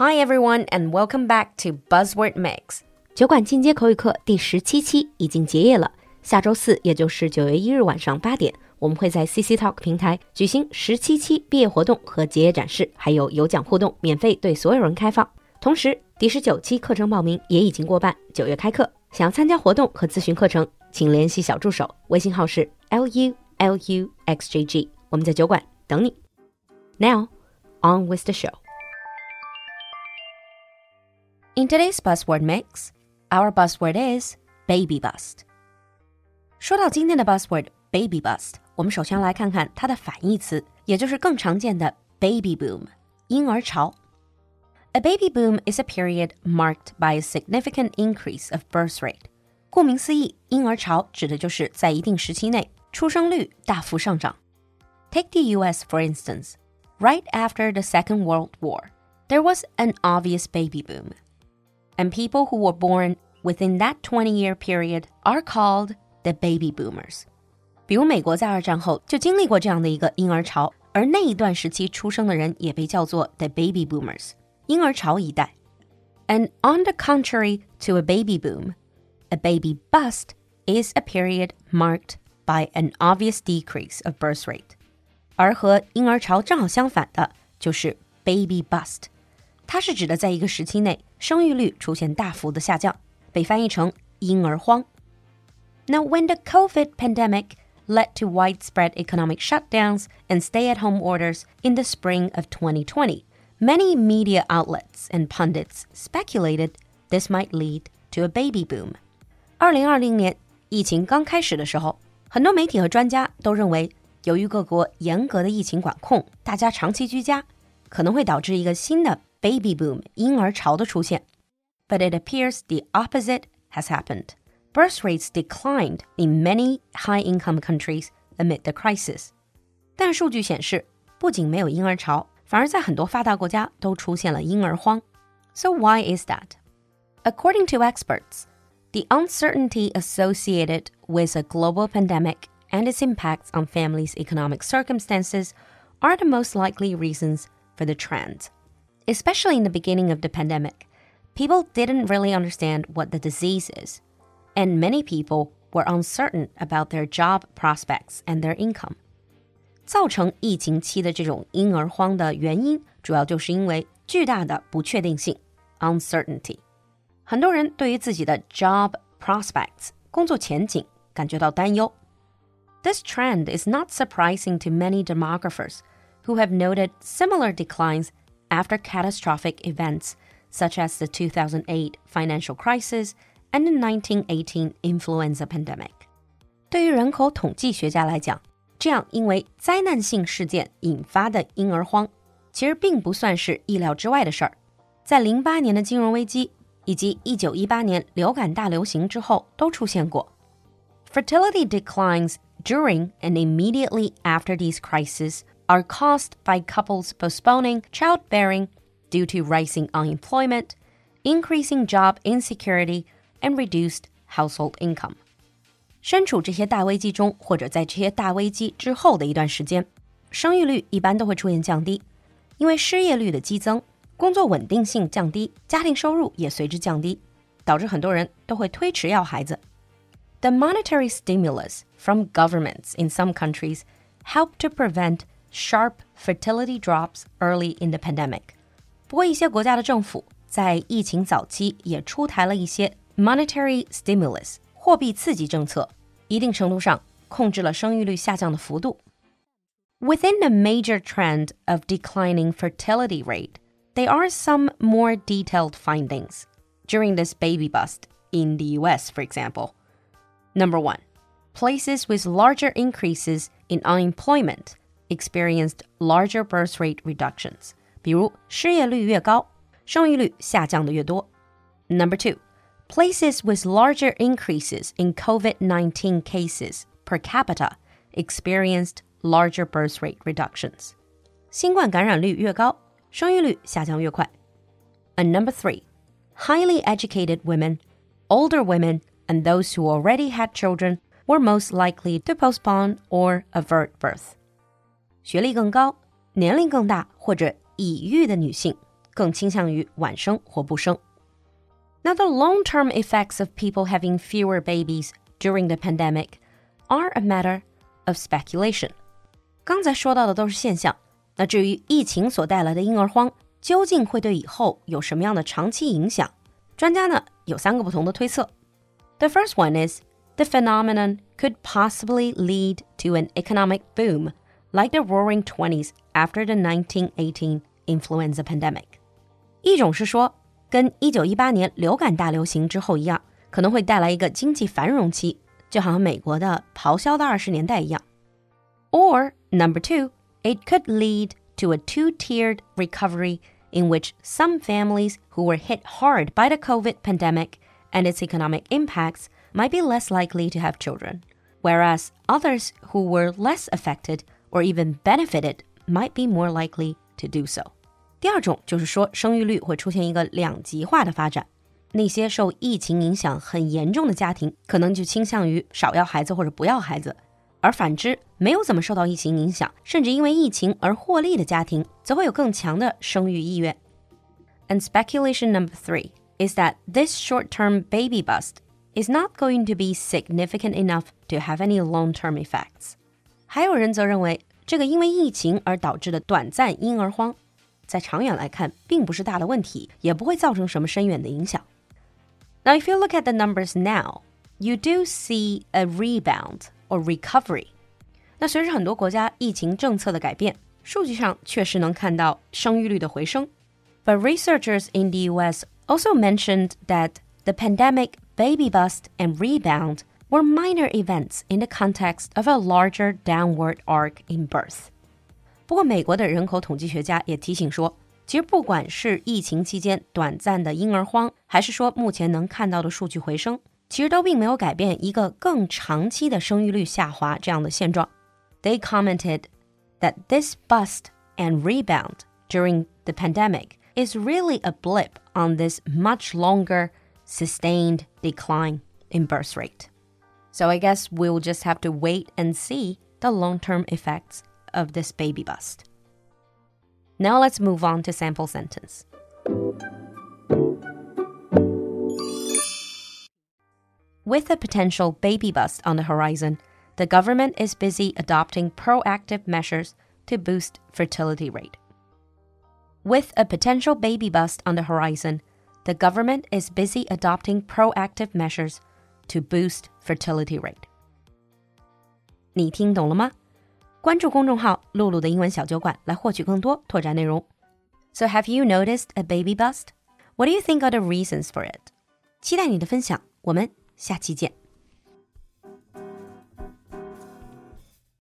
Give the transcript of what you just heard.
Hi everyone, and welcome back to Buzzword Mix。酒馆进阶口语课第十七期已经结业了。下周四，也就是九月一日晚上八点，我们会在 CC Talk 平台举行十七期毕业活动和结业展示，还有有奖互动，免费对所有人开放。同时，第十九期课程报名也已经过半，九月开课。想要参加活动和咨询课程，请联系小助手，微信号是 l u l u x j g。我们在酒馆等你。Now, on with the show. In today's buzzword mix, our buzzword is baby bust. 说到今天的 buzzword baby bust，我们首先来看看它的反义词，也就是更常见的 baby boom 婴儿潮。A baby boom is a period marked by a significant increase of birth rate. 顾名思义，婴儿潮指的就是在一定时期内出生率大幅上涨。Take the U.S. for instance. Right after the Second World War, there was an obvious baby boom and people who were born within that 20 year period are called the baby boomers. 比如美国在二战后就经历过这样的一个婴儿潮，而那一段时期出生的人也被叫做 the baby boomers，婴儿潮一代。And on the contrary to a baby boom, a baby bust is a period marked by an obvious decrease of birth rate. 而和婴儿潮正好相反的就是 baby bust。它是指的在一个时期内 生育率出现大幅的下降，被翻译成婴儿荒。Now, when the COVID pandemic led to widespread economic shutdowns and stay-at-home orders in the spring of 2020, many media outlets and pundits speculated this might lead to a baby boom. 二零二零年疫情刚开始的时候，很多媒体和专家都认为，由于各国严格的疫情管控，大家长期居家， 可能会导致一个新的 baby boom 婴儿潮的出现。But it appears the opposite has happened. Birth rates declined in many high-income countries amid the crisis. 但数据显示，不仅没有婴儿潮，反而在很多发达国家都出现了婴儿荒。So why is that? According to experts, the uncertainty associated with a global pandemic and its impacts on families' economic circumstances are the most likely reasons for the trend especially in the beginning of the pandemic, people didn't really understand what the disease is, and many people were uncertain about their job prospects and their income. 造成疫情期的这种婴儿荒的原因，主要就是因为巨大的不确定性 （uncertainty）。很多人对于自己的 job prospects 工作前景感觉到担忧。This trend is not surprising to many demographers who have noted similar declines after catastrophic events such as the 2008 financial crisis and the 1918 influenza pandemic. 对于人口统计学家来讲，这样因为灾难性事件引发的婴儿荒，其实并不算是意料之外的事儿。在零八年的金融危机以及一九一八年流感大流行之后都出现过。Fertility declines during and immediately after these crises are caused by couples postponing childbearing due to rising unemployment, increasing job insecurity, and reduced household income. 身处这些大危机中，或者在这些大危机之后的一段时间，生育率一般都会出现降低，因为失业率的激增，工作稳定性降低，家庭收入也随之降低，导致很多人都会推迟要孩子。The monetary stimulus from governments in some countries help to prevent sharp fertility drops early in the pandemic。不过，一些国家的政府在疫情早期也出台了一些 monetary stimulus 货币刺激政策，一定程度上控制了生育率下降的幅度。Within the major trend of declining fertility rate, there are some more detailed findings during this baby bust in the US, for example. Number one, places with larger increases in unemployment experienced larger birth rate reductions，比如失业率越高，生育率下降的越多。Number two, places with larger increases in COVID-19 cases per capita experienced larger birth rate reductions. 新冠感染率越高，生育率下降越快。And number three, highly educated women, older women, and those who already had children were most likely to postpone or avert birth. 学历更高、年龄更大或者已育的女性 更倾向于晚生或不生。Now, the long term effects of people having fewer babies during the pandemic are a matter of speculation. 刚才说到的都是现象，那至于疫情所带来的婴儿荒，究竟会对以后有什么样的长期影响？专家呢有三个不同的推测。The first one is the phenomenon could possibly lead to an economic boom, like the Roaring Twenties after the 1918 influenza pandemic. 一种是说，跟1918年流感大流行之后一样，可能会带来一个经济繁荣期，就好像美国的咆哮的二十年代一样。Or number two, it could lead to a two-tiered recovery in which some families who were hit hard by the COVID pandemic and its economic impacts might be less likely to have children, whereas others who were less affected or even benefited might be more likely to do so. 第二种就是说，生育率会出现一个两极化的发展。那些受疫情影响很严重的家庭，可能就倾向于少要孩子或者不要孩子；而反之，没有怎么受到疫情影响，甚至因为疫情而获利的家庭，则会有更强的生育意愿。And speculation number three is that this short-term baby bust is not going to be significant enough to have any long-term effects. 还有人则认为，这个因为疫情而导致的短暂婴儿荒在长远来看，并不是大的问题，也不会造成什么深远的影响。Now, if you look at the numbers now, you do see a rebound or recovery. 那随着很多国家疫情政策的改变，数据上确实能看到生育率的回升。But researchers in the U.S. also mentioned that the pandemic baby bust and rebound were minor events in the context of a larger downward arc in birth. 不过，美国的人口统计学家也提醒说，其实不管是疫情期间短暂的婴儿荒，还是说目前能看到的数据回升，其实都并没有改变一个更长期的生育率下滑这样的现状。They commented that this bust and rebound during the pandemic is really a blip on this much longer, sustained decline in birth rate. So I guess we'll just have to wait and see the long term effects of this baby bust. Now let's move on to sample sentence. With a potential baby bust on the horizon, the government is busy adopting proactive measures to boost fertility rate. With a potential baby bust on the horizon, the government is busy adopting proactive measures to boost fertility rate. 你听懂了吗？关注公众号“露露的英文小酒馆”来获取更多拓展内容。So have you noticed a baby bust? What do you think are the reasons for it? 期待你的分享，我们下期见。